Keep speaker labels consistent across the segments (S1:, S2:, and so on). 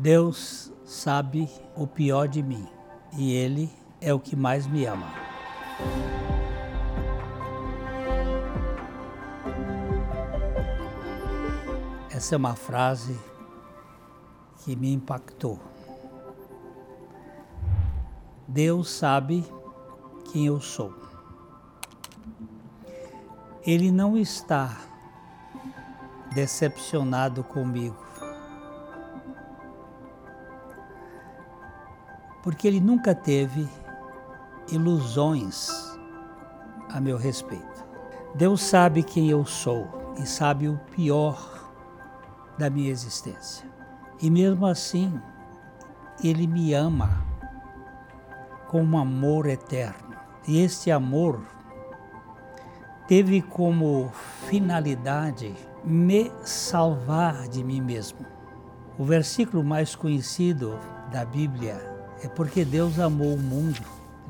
S1: Deus sabe o pior de mim e Ele é o que mais me ama. Essa é uma frase que me impactou. Deus sabe quem eu sou. Ele não está decepcionado comigo. Porque ele nunca teve ilusões a meu respeito. Deus sabe quem eu sou e sabe o pior da minha existência. E mesmo assim, Ele me ama com um amor eterno. E este amor teve como finalidade me salvar de mim mesmo. O versículo mais conhecido da Bíblia é porque Deus amou o mundo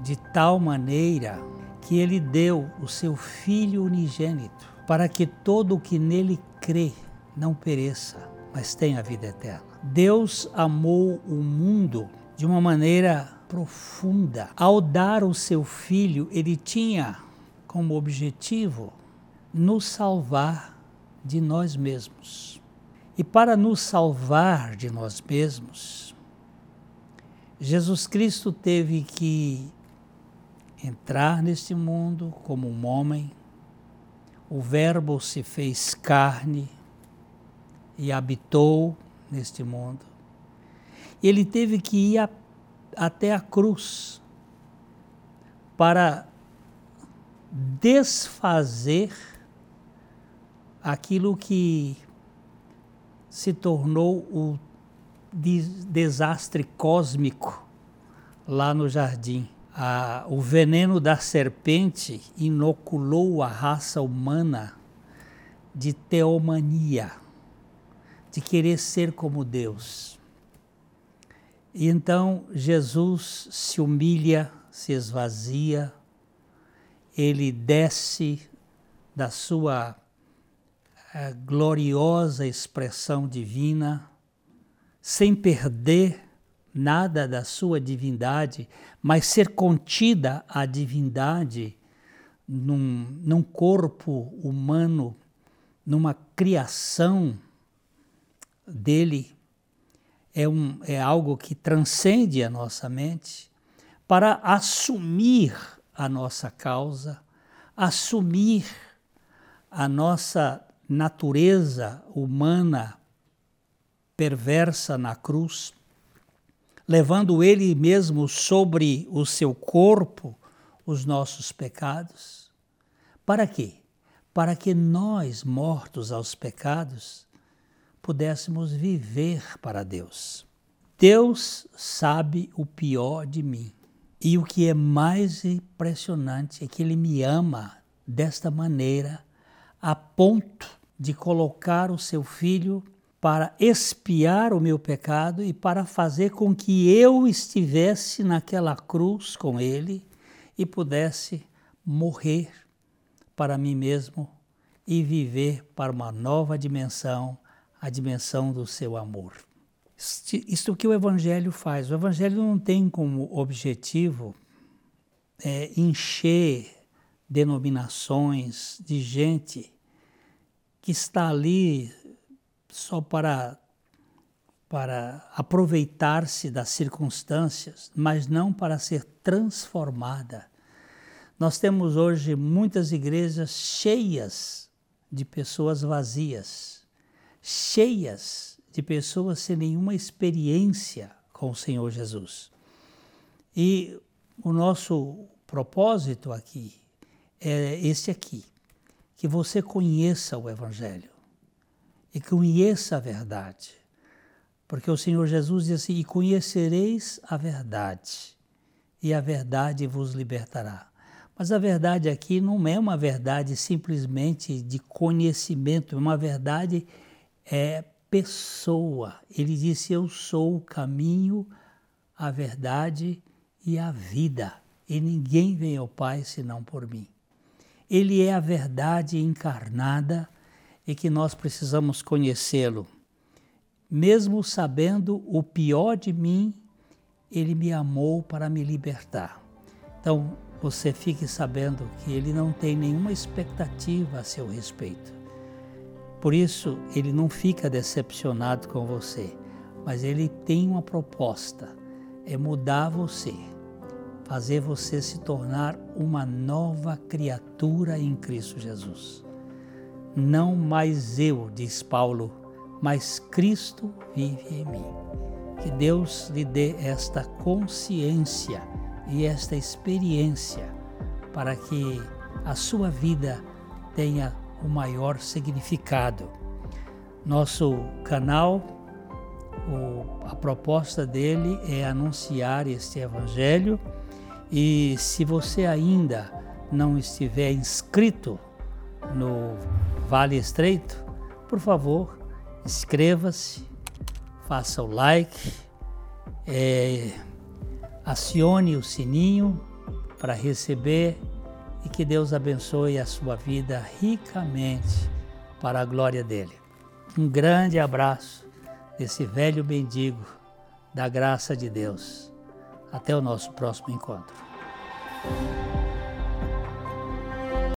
S1: de tal maneira que ele deu o seu Filho unigênito para que todo o que nele crê não pereça, mas tenha vida eterna. Deus amou o mundo de uma maneira profunda. Ao dar o seu filho, ele tinha como objetivo nos salvar de nós mesmos. E para nos salvar de nós mesmos, Jesus Cristo teve que entrar neste mundo como um homem. O Verbo se fez carne e habitou neste mundo. Ele teve que ir a, até a cruz para desfazer aquilo que se tornou o desastre cósmico lá no jardim. o veneno da serpente inoculou a raça humana de teomania de querer ser como Deus. E então Jesus se humilha, se esvazia, ele desce da sua uh, gloriosa expressão divina, sem perder nada da sua divindade, mas ser contida a divindade num, num corpo humano, numa criação dele é, um, é algo que transcende a nossa mente. Para assumir a nossa causa, assumir a nossa natureza humana perversa na cruz, levando ele mesmo sobre o seu corpo os nossos pecados. Para quê? Para que nós, mortos aos pecados, pudéssemos viver para Deus. Deus sabe o pior de mim. E o que é mais impressionante é que Ele me ama desta maneira, a ponto de colocar o seu filho para expiar o meu pecado e para fazer com que eu estivesse naquela cruz com Ele e pudesse morrer para mim mesmo e viver para uma nova dimensão a dimensão do seu amor. Isto que o Evangelho faz. O Evangelho não tem como objetivo é, encher denominações de gente que está ali só para, para aproveitar-se das circunstâncias, mas não para ser transformada. Nós temos hoje muitas igrejas cheias de pessoas vazias cheias de pessoas sem nenhuma experiência com o Senhor Jesus. E o nosso propósito aqui é esse aqui, que você conheça o Evangelho e conheça a verdade. Porque o Senhor Jesus diz assim: E conhecereis a verdade, e a verdade vos libertará. Mas a verdade aqui não é uma verdade simplesmente de conhecimento, é uma verdade é pessoa. Ele disse: Eu sou o caminho, a verdade e a vida, e ninguém vem ao Pai senão por mim. Ele é a verdade encarnada e que nós precisamos conhecê-lo. mesmo sabendo o pior de mim, ele me amou para me libertar. Então, você fique sabendo que ele não tem nenhuma expectativa a seu respeito. Por isso, ele não fica decepcionado com você, mas ele tem uma proposta: é mudar você, fazer você se tornar uma nova criatura em Cristo Jesus. Não mais eu, diz Paulo, mas Cristo vive em mim. Que Deus lhe dê esta consciência e esta experiência para que a sua vida tenha o maior significado. Nosso canal, o, a proposta dele é anunciar este evangelho e se você ainda não estiver inscrito no Vale Estreito, por favor, inscreva-se, faça o like, é, acione o sininho para receber e que Deus abençoe a sua vida ricamente para a glória dele. Um grande abraço desse velho mendigo da graça de Deus. Até o nosso próximo encontro.